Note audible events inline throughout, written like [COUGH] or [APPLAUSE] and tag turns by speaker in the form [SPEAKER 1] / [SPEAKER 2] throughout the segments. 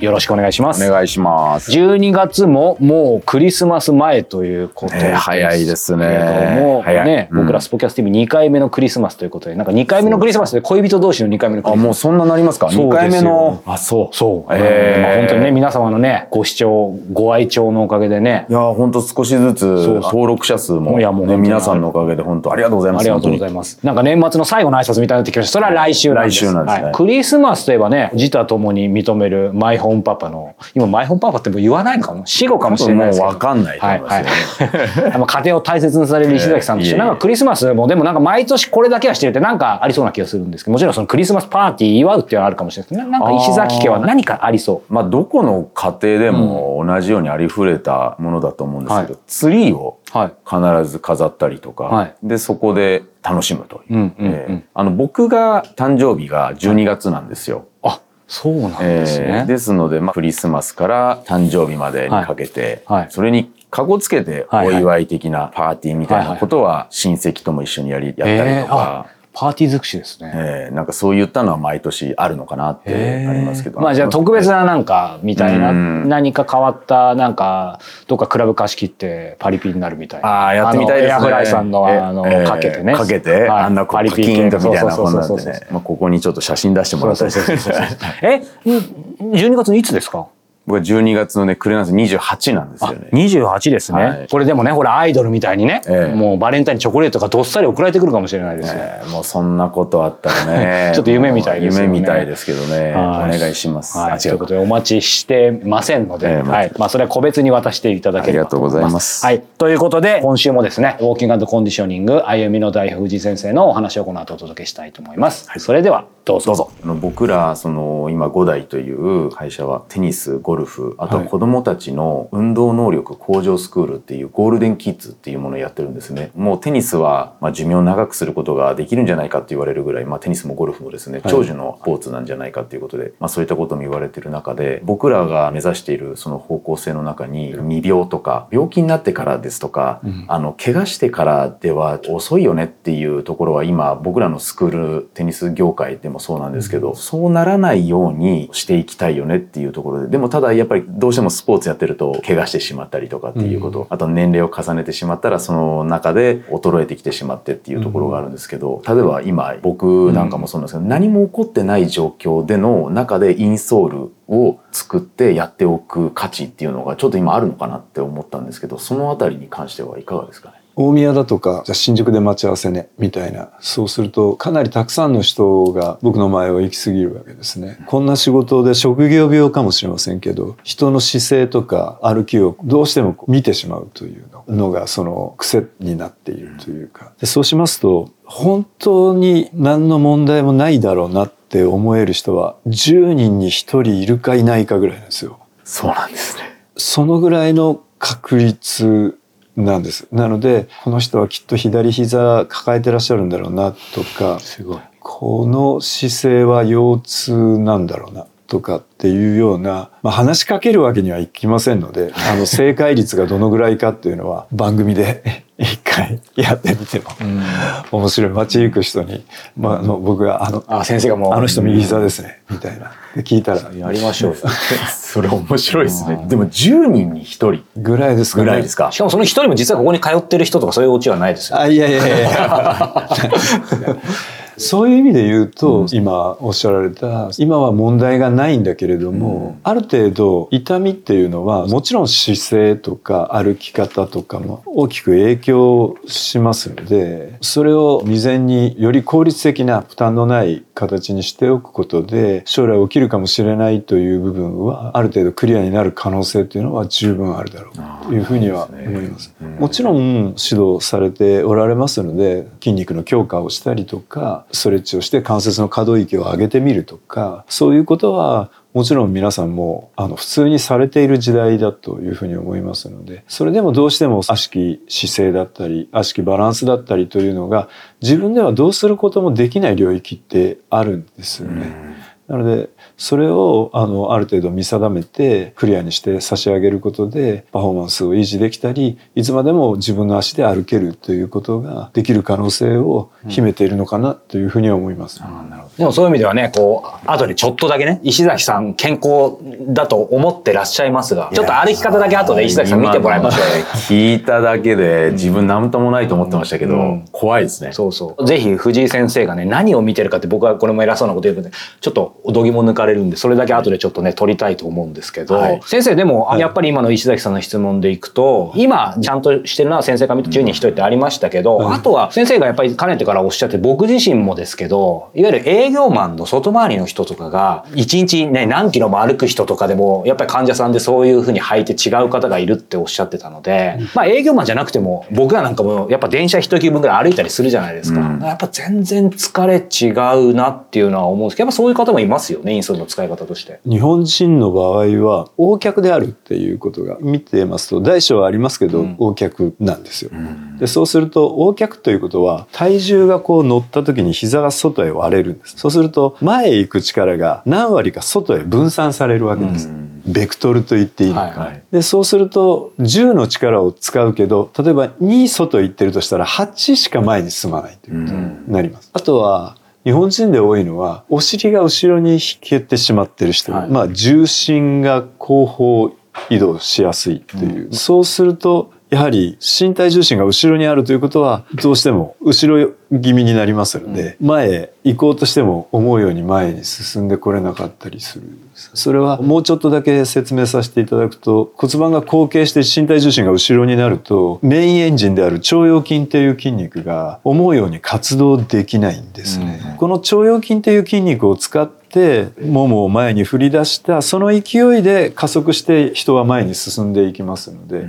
[SPEAKER 1] よろしくお願いします。
[SPEAKER 2] お願いします。
[SPEAKER 1] 12月ももうクリスマス前ということで。す、
[SPEAKER 2] えー、早いですね。
[SPEAKER 1] もうね、うん、僕らスポキャス TV2 回目のクリスマスということでなんか2回目のクリスマスで恋人同士の2回目のクリスマス。
[SPEAKER 2] あもうそんななりますか？2回目の？
[SPEAKER 1] あそう。そう。えー、まあ、本当にね皆様のねご視聴ご愛聴のおかげでね。
[SPEAKER 2] いや本当少しずつ登録者数もいやもう、ね、皆さんのおかげで本当ありがとうございます
[SPEAKER 1] ありがとうございます。なんか年末の最後の挨拶みたいになってきました。それは来週なんです。
[SPEAKER 2] 来週なんですね、はい、
[SPEAKER 1] クリスマスといえばね自他ともに認めるマイホームパパの今マイホームパパっても言わないのかも死後かもしれないですけど。
[SPEAKER 2] もうかんないと思いますよね。
[SPEAKER 1] はいはい、家庭を大切にされる石崎さんとして、なんかクリスマスもでもなんか毎年これだけはしてるってなんかありそうな気がするんですけど、もちろんそのクリスマスパーティー祝うっていうのはあるかもしれないですけど、なんか石崎家は何かありそう。
[SPEAKER 2] まあどこの家庭でも同じようにありふれたものだと思うんですけど、はい、ツリーを必ず飾ったりとか、はい、でそこで楽しむという。えあの僕が誕生日が12月なんですよ。
[SPEAKER 1] そうなんですね。えー、
[SPEAKER 2] ですので、まあ、クリスマスから誕生日までにかけて、はい。はい、それにかごつけてお祝い的なパーティーみたいなことは親戚とも一緒にやり、やったりとか、
[SPEAKER 1] えーパーティー尽くしですね。
[SPEAKER 2] えー、なんかそういったのは毎年あるのかなってありますけど。
[SPEAKER 1] まあじゃあ特別ななんかみたいな、何か変わったなんか、どっかクラブ貸し切ってパリピになるみたいな。
[SPEAKER 2] ああ、やってみたいですね。エア
[SPEAKER 1] フライさんのあの、かけてね。
[SPEAKER 2] かけて、あんなパリピーンとみたいなもんなんでね。まあここにちょっと写真出してもらったり
[SPEAKER 1] え、12月のいつですか？
[SPEAKER 2] 僕は12月のね、クレナス28なんですよね。
[SPEAKER 1] 28ですね、はい、これでもね、ほら、アイドルみたいにね、えもうバレンタインチョコレートがどっさり送られてくるかもしれないですよ。え
[SPEAKER 2] もうそんなことあったらね。[LAUGHS]
[SPEAKER 1] ちょっと夢みたいです
[SPEAKER 2] ね。夢みたいですけどね。お願いします。
[SPEAKER 1] はい、ということで、お待ちしてませんので、はい。まあ、それは個別に渡していただければ
[SPEAKER 2] と思います。ありがとうございます。
[SPEAKER 1] はい。ということで、今週もですね、ウォーキングコンディショニング、歩みの大藤井先生のお話をこの後お届けしたいと思います。はい、それでは、どうぞ。どうぞ。
[SPEAKER 2] あの僕ら、その、今5代という会社は、テニス、ゴルフ、あとは子供たちの運動能力向上スクールっていうゴールデンキッズっていうものをやってるんですね。もうテニスは、まあ、寿命を長くすることができるんじゃないかって言われるぐらい、まあ、テニスもゴルフもですね、長寿のスポーツなんじゃないかっていうことで、まあ、そういったことも言われてる中で、僕らが目指しているその方向性の中に、未病とか、病気になってからですとか、うん、あの、怪我してからでは遅いよねっていうところは今、僕らのスクール、テニス業界でもそうなんですけど、そうならないようにしていきたいよねっていうところで、でもただやっぱりどうしてもスポーツやってると怪我してしまったりとかっていうこと、うん、あと年齢を重ねてしまったらその中で衰えてきてしまってっていうところがあるんですけど、例えば今僕なんかもそうなんですけど、何も起こってない状況での中でインソールを作ってやっておく価値っていうのがちょっと今あるのかなって思ったんですけどそのあたりに関してはいかがですかね？
[SPEAKER 3] 大宮だとか、じゃ新宿で待ち合わせね、みたいな。そうすると、かなりたくさんの人が僕の前を行き過ぎるわけですね。こんな仕事で職業病かもしれませんけど、人の姿勢とか歩きをどうしても見てしまうというのが、その癖になっているというか。でそうしますと、本当に何の問題もないだろうなって思える人は、10人に1人いるかいないかぐらいなんですよ。
[SPEAKER 2] そうなんですね。
[SPEAKER 3] そのぐらいの確率なんです。なので、この人はきっと左膝抱えてらっしゃるんだろうなとか、
[SPEAKER 1] すごい。
[SPEAKER 3] この姿勢は腰痛なんだろうなとかっていうような、まあ、話しかけるわけにはいきませんので、あの正解率がどのぐらいかっていうのは番組で一回やってみても面白い。街行く人に、まあ、あの僕があの、
[SPEAKER 1] あ先生がもう、
[SPEAKER 3] あの人右膝ですね、みたいな。聞いたら。
[SPEAKER 1] やりましょう。[LAUGHS]
[SPEAKER 2] それ面白いですね。でも10人に1人。
[SPEAKER 3] ぐらいですか、
[SPEAKER 2] ね、ぐらいですか。
[SPEAKER 1] しかもその1人も実はここに通ってる人とかそういうオチはないですよ、
[SPEAKER 3] ね。あ、いやいやいや [LAUGHS] そういう意味で言うと、うん、今おっしゃられた今は問題がないんだけれども、うん、ある程度痛みっていうのはもちろん姿勢とか歩き方とかも大きく影響しますのでそれを未然により効率的な負担のない形にしておくことで将来起きるかもしれないという部分はある程度クリアになる可能性というのは十分あるだろうというふうには思います。もちろん指導されておられますので筋肉の強化をしたりとかストレッチをして関節の可動域を上げてみるとかそういうことはもちろん皆さんもあの普通にされている時代だというふうに思いますのでそれでもどうしても悪しき姿勢だったり悪しきバランスだったりというのが自分ではどうすることもできない領域ってあるんですよね。なのでそれをあのある程度見定めてクリアにして差し上げることでパフォーマンスを維持できたりいつまでも自分の足で歩けるということができる可能性を秘めているのかなというふうには思います。
[SPEAKER 1] でもそういう意味ではね、こう、後でちょっとだけね、石崎さん健康だと思ってらっしゃいますが、ちょっと歩き方だけ後で石崎さん見てもらいましょうよ。[LAUGHS]
[SPEAKER 2] 聞いただけで自分何ともないと思ってましたけど、
[SPEAKER 1] うん
[SPEAKER 2] 怖いですね。
[SPEAKER 1] そうそう。ぜひ藤井先生がね、何を見てるかって僕はこれも偉そうなこと言うので、ちょっとおどぎも抜かれるんで、それだけ後でちょっとね、取りたいと思うんですけど、
[SPEAKER 2] はい。
[SPEAKER 1] 先生でも、
[SPEAKER 3] はい。
[SPEAKER 1] やっぱり今の石崎さんの質問でいくと、今ちゃんとしてるのは先生から見て10人1人ってありましたけど、
[SPEAKER 3] うん。
[SPEAKER 1] あとは先生がやっぱりかねてからおっしゃって、僕自身もですけど、いわゆる営業マンの外回りの人とかが、1日ね、何キロも歩く人とかでも、やっぱり患者さんでそういうふうに履いて違う方がいるっておっしゃってたので、まあ営業マンじゃなくても、僕らなんかもやっぱ電車一駅分ぐらい歩いたりするじゃないですか。
[SPEAKER 2] うん。
[SPEAKER 1] やっぱ全然疲れ違うなっていうのは思うんですけど、やっぱそういう方もいますよね、インソールの使い方として。
[SPEAKER 3] 日本人の場合は横脚であるっていうことが見てますと大小はありますけど
[SPEAKER 1] うん
[SPEAKER 3] 横脚なんですよ。でそうすると横脚ということは体重がこう乗った時に膝が外へ割れるんです。そうすると前へ行く力が何割か外へ分散されるわけです。ベクトルと言っていいのか。
[SPEAKER 1] はいはい
[SPEAKER 3] でそうすると10の力を使うけど例えば2外行ってるとしたら8しか前に進まないということになります。あとは日本人で多いのはお尻が後ろに引けてしまってる人、
[SPEAKER 1] はい。
[SPEAKER 3] まあ重心が後方移動しやすいという、そうするとやはり身体重心が後ろにあるということはどうしても後ろ気味になりますので、前へ行こうとしても思うように前に進んでこれなかったりする。それはもうちょっとだけ説明させていただくと骨盤が後傾して身体重心が後ろになるとメインエンジンである腸腰筋っていう筋肉が思うように活動できないんですね。この腸腰筋っていう筋肉を使ってももを前に振り出したその勢いで加速して人は前に進んでいきますので、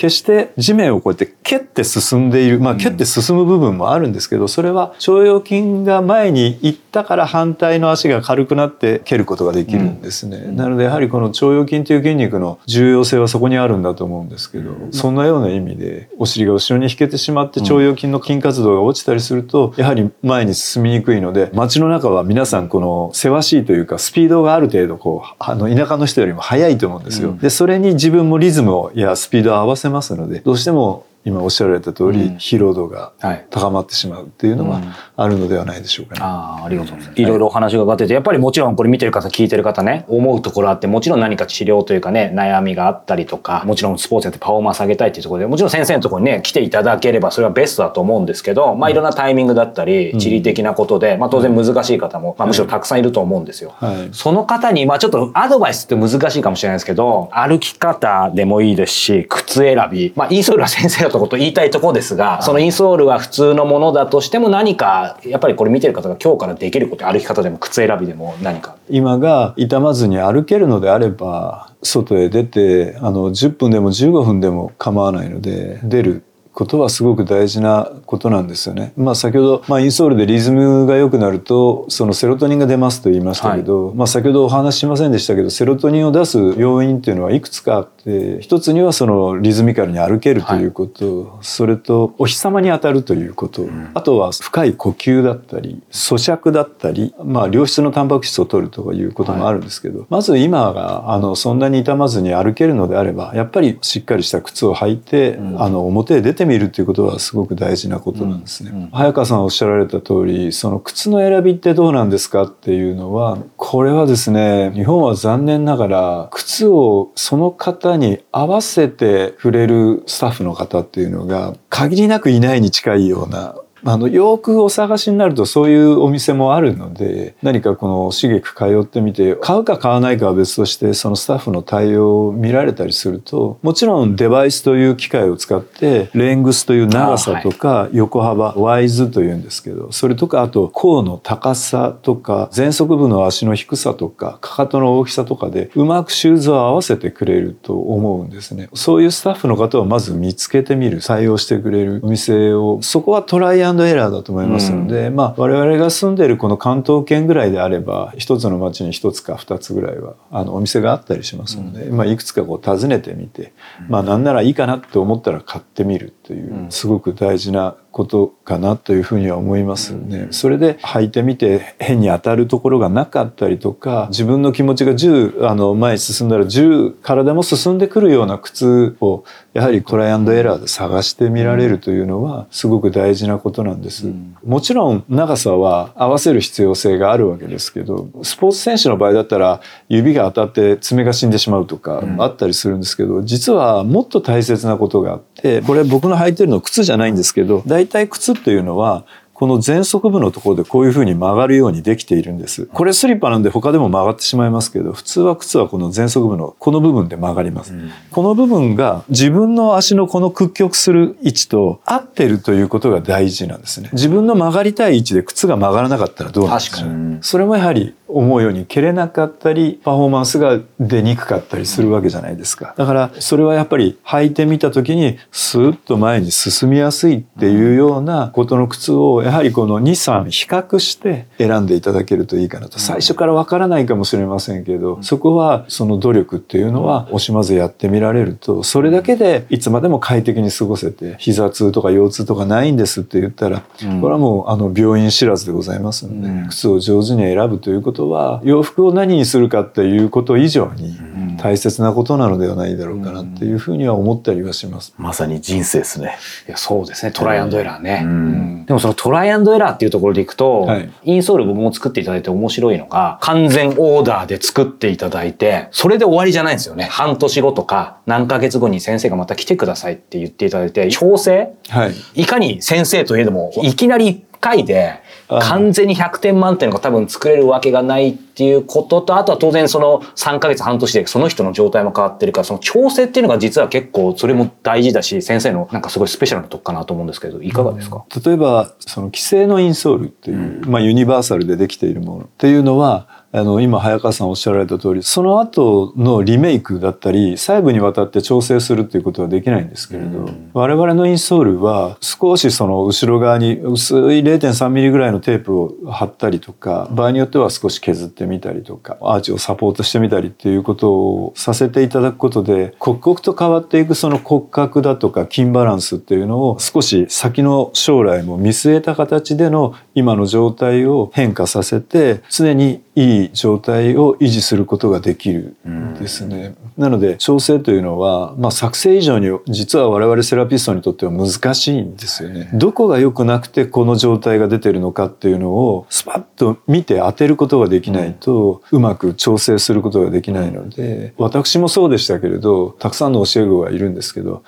[SPEAKER 3] 決して地面をこうやって蹴って進んでいるまあ蹴って進む部分もあるんですけどそれは腸腰筋が前に行ったから反対の足が軽くなって蹴ることができるんですね、なのでやはりこの腸腰筋という筋肉の重要性はそこにあるんだと思うんですけど、そんなような意味でお尻が後ろに引けてしまって腸腰筋の筋活動が落ちたりするとやはり前に進みにくいので街の中は皆さんこのせわしいというかスピードがある程度こうあの田舎の人よりも速いと思うんですよ。でそれに自分もリズムをやスピードを合わせますのでどうしても今おっしゃられた通り、
[SPEAKER 1] うん。
[SPEAKER 3] 疲労度が
[SPEAKER 1] はい。
[SPEAKER 3] 高まってしまうっていうのはあるのではないでしょうかね。
[SPEAKER 1] ああ、ありがとうございます。い。ろいろお話が伺ってて、やっぱりもちろんこれ見てる方、聞いてる方ね、思うところあって、もちろん何か治療というかね、悩みがあったりとか、もちろんスポーツやってパフォーマンス上げたいっていうところで、もちろん先生のところにね、来ていただければそれはベストだと思うんですけど、まあいろんなタイミングだったり、地理的なことで、まあ当然難しい方も、まあむしろたくさんいると思うんですよ。
[SPEAKER 3] はい。
[SPEAKER 1] その方に、まあちょっとアドバイスって難しいかもしれないですけど、歩き方でもいいですし、靴選び、まあインソールは先生のところと言いたいところですが、そのインソールは普通のものだとしても何か、やっぱりこれ見てる方が今日からできること、歩き方でも靴選びでも何か。
[SPEAKER 3] 今が痛まずに歩けるのであれば外へ出てあの10分でも15分でも構わないので出ることはすごく大事なことなんですよね。まあ先ほど、まあ、インソールでリズムが良くなるとそのセロトニンが出ますと言いましたけど、まあ先ほどお話ししませんでしたけどセロトニンを出す要因っていうのはいくつかあって一つにはそのリズミカルに歩けるということ、それとお日様に当たるということ、あとは深い呼吸だったり咀嚼だったり、まあ、良質のタンパク質を取るということもあるんですけど、まず今があのそんなに痛まずに歩けるのであればやっぱりしっかりした靴を履いて、あの表へ出てみるということはすごく大事なことなんですね。早川さんおっしゃられた通りその靴の選びってどうなんですかっていうのはこれはですね日本は残念ながら靴をその方に合わせて触れるスタッフの方っていうのが限りなくいないに近いようなあのよくお探しになるとそういうお店もあるので何かこの刺激通ってみて買うか買わないかは別としてそのスタッフの対応を見られたりするともちろんデバイスという機械を使ってレングスという長さとか横幅ワイズというんですけどそれとかあと甲の高さとか前足部の足の低さとかかかとの大きさとかでうまくシューズを合わせてくれると思うんですね。そういうスタッフの方をまず見つけてみる採用してくれるお店をそこはトラインドエラーだと思いますので、まあ我々が住んでいるこの関東圏ぐらいであれば一つの町に一つか二つぐらいはあのお店があったりしますので、まあいくつかこう訪ねてみて、まあなんならいいかなって思ったら買ってみるというすごく大事なことかなというふうには思いますね。それで履いてみて変に当たるところがなかったりとか自分の気持ちが10あの前に進んだら10体も進んでくるような靴をやはりトライアンドエラーで探してみられるというのはすごく大事なことなんです。もちろん長さは合わせる必要性があるわけですけどスポーツ選手の場合だったら指が当たって爪が死んでしまうとかあったりするんですけど実はもっと大切なことがあってこれ僕の履いてるの靴じゃないんですけど大体靴っていうのはこの前足部のところでこういうふうに曲がるようにできているんです。これスリッパなんで他でも曲がってしまいますけど、普通は靴はこの前足部のこの部分で曲がります。この部分が自分の足のこの屈曲する位置と合ってるということが大事なんですね。自分の曲がりたい位置で靴が曲がらなかったらどうなんでしょう
[SPEAKER 1] 確かに
[SPEAKER 3] それもやはり思うように蹴れなかったり、パフォーマンスが出にくかったりするわけじゃないですか。だからそれはやっぱり履いてみた時にスーッと前に進みやすいっていうようなことの靴をやはりこの2、3比較して選んでいただけるといいかなと。最初からわからないかもしれませんけど、そこはその努力っていうのは惜しまずやってみられると、それだけでいつまでも快適に過ごせて、膝痛とか腰痛とかないんですって言ったら、これはもうあの病院知らずでございますので、靴を上手に選ぶということは、洋服を何にするかっていうこと以上に大切なことなのではないだろうかなっていうふうには思ったりはします。
[SPEAKER 2] まさに人生ですね。
[SPEAKER 1] いやそうですね。トライアンドエラーね、
[SPEAKER 2] うん。
[SPEAKER 1] うん。でもそのトライアンドエラーっていうところでいくと、
[SPEAKER 3] はい。
[SPEAKER 1] インソール僕も作っていただいて面白いのが完全オーダーで作っていただいてそれで終わりじゃないんですよね。半年後とか何ヶ月後に先生がまた来てくださいって言っていただいて調整？
[SPEAKER 3] はい。
[SPEAKER 1] いかに先生といえどもいきなり1回で完全に100点満点が多分作れるわけがないっていうこととあとは当然その3ヶ月半年でその人の状態も変わってるからその調整っていうのが実は結構それも大事だし先生のなんかすごいスペシャルなとこかなと思うんですけどいかがですか、
[SPEAKER 3] 例えばその既成のインソールっていう、まあ、ユニバーサルでできているものっていうのはあの今早川さんおっしゃられた通りその後のリメイクだったり細部にわたって調整するっていうことはできないんですけれど、我々のインソールは少しその後ろ側に薄い0.3ミリぐらいのテープを貼ったりとか場合によっては少し削ってみたりとかアーチをサポートしてみたりっていうことをさせていただくことで刻々と変わっていくその骨格だとか筋バランスっていうのを少し先の将来も見据えた形での今の状態を変化させて常にいい状態を維持することができるんですね。なので調整というのは、まあ、作成以上に実は我々セラピストにとっては難しいんですよね。どこが良くなくてこの状態が出てるのかっていうのをスパッと見て当てることができないとうまく調整することができないので私もそうでしたけれどたくさんの教え子がいるんですけど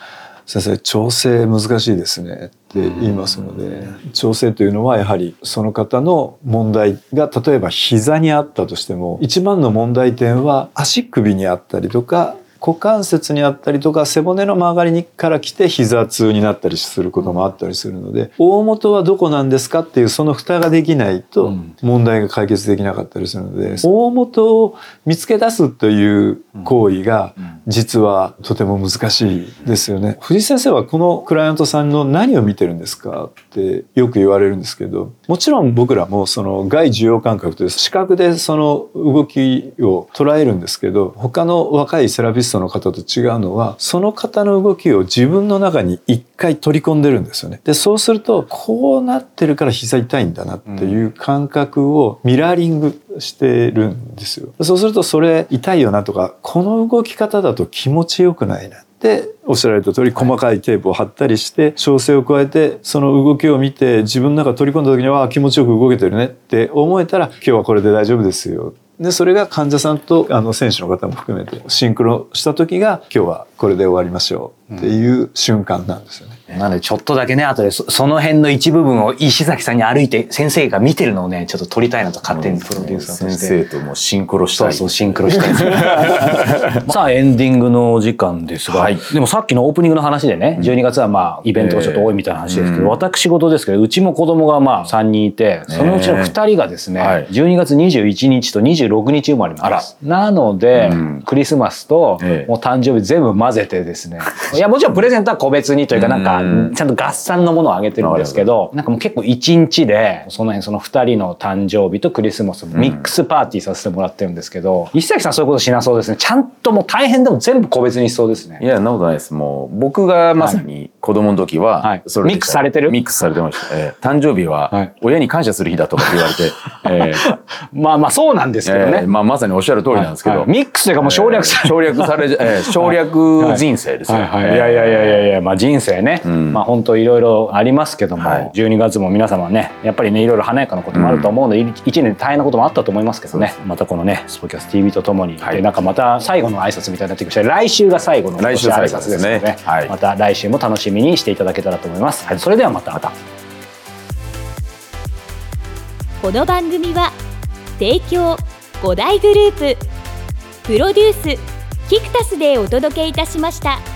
[SPEAKER 3] 先生調整難しいですねって言いますので調整というのはやはりその方の問題が例えば膝にあったとしても一番の問題点は足首にあったりとか股関節にあったりとか背骨の曲がりにから来て膝痛になったりすることもあったりするので大元はどこなんですかっていうその蓋ができないと問題が解決できなかったりするので大元を見つけ出すという行為が実はとても難しいですよね。藤井先生はこのクライアントさんの何を見てるんですかってよく言われるんですけどもちろん僕らもその外受容感覚という視覚でその動きを捉えるんですけど他の若いセラピストの方と違うのはその方の動きを自分の中に一回取り込んでるんですよね。でそうするとこうなってるから膝痛いんだなっていう感覚をミラーリングしてるんですよ。そうするとそれ痛いよなとかこの動き方だと気持ちよくないなっておっしゃられた通り細かいテープを貼ったりして調整を加えてその動きを見て自分の中取り込んだ時には気持ちよく動けてるねって思えたら今日はこれで大丈夫ですよでそれが患者さんとあの選手の方も含めてシンクロした時が今日はこれで終わりましょうっていう瞬間なんですよね。
[SPEAKER 1] なのでちょっとだけね後でそその辺の一部分を石崎さんに歩いて先生が見てるのをねちょっと撮りたいなと勝手にプロデューサーと
[SPEAKER 2] 先
[SPEAKER 1] して。
[SPEAKER 2] 生ともシンクロしたい。
[SPEAKER 1] そうそう、シンクロしたい。[LAUGHS] さあ、エンディングのお時間ですが、でもさっきのオープニングの話でね、12月はまあ、イベントがちょっと多いみたいな話ですけど、私事ですけど、うちも子供がまあ、3人いて、そのうちの2人がですね、
[SPEAKER 2] はい。
[SPEAKER 1] 12月21日と26日生まれなんです。なので、クリスマスと、
[SPEAKER 2] ええ。
[SPEAKER 1] もう誕生日全部混ぜてですね、[LAUGHS] いや、もちろんプレゼントは個別にというか、なんか
[SPEAKER 2] うん
[SPEAKER 1] ちゃんと合算のものをあげてるんですけどなんかもう結構一日でその辺その2人の誕生日とクリスマスミックスパーティーさせてもらってるんですけど、石崎さんそういうことしなそうですね。ちゃんともう大変でも全部個別にしそうですね。
[SPEAKER 2] いや、なことないです。もう、僕がまさに子供の時は、
[SPEAKER 1] はい。
[SPEAKER 2] それで
[SPEAKER 1] ミックスされてる？
[SPEAKER 2] ミックスされてました。えー誕生日
[SPEAKER 1] は、
[SPEAKER 2] はい。親に感謝する日だとか言われて、えー [LAUGHS]
[SPEAKER 1] まあまあそうなんですけどね、
[SPEAKER 2] えーまあ、まさにおっしゃる通りなんですけど、
[SPEAKER 1] はい。ミックスというかもう省略され
[SPEAKER 2] えー省略され、えー省略人生ですよ。
[SPEAKER 1] はい。はい、いやいやいやいやいや、まあ、人生ね、
[SPEAKER 2] ん。
[SPEAKER 1] まあ本当いろいろありますけども、
[SPEAKER 2] はい。
[SPEAKER 1] 12月も皆様ねやっぱりねいろいろ華やかなこともあると思うので、一1年大変なこともあったと思いますけどね。またこのねスポキャス TV とともに、
[SPEAKER 2] はい。
[SPEAKER 1] でなんかまた最後の挨拶みたいになってきました来週が最後の挨拶ですので
[SPEAKER 2] ですね。はい。
[SPEAKER 1] また来週も楽しみにしていただけたらと思います、はい、それではまた。また
[SPEAKER 4] この番組は提供5大グループプロデュースキクタスでお届けいたしました。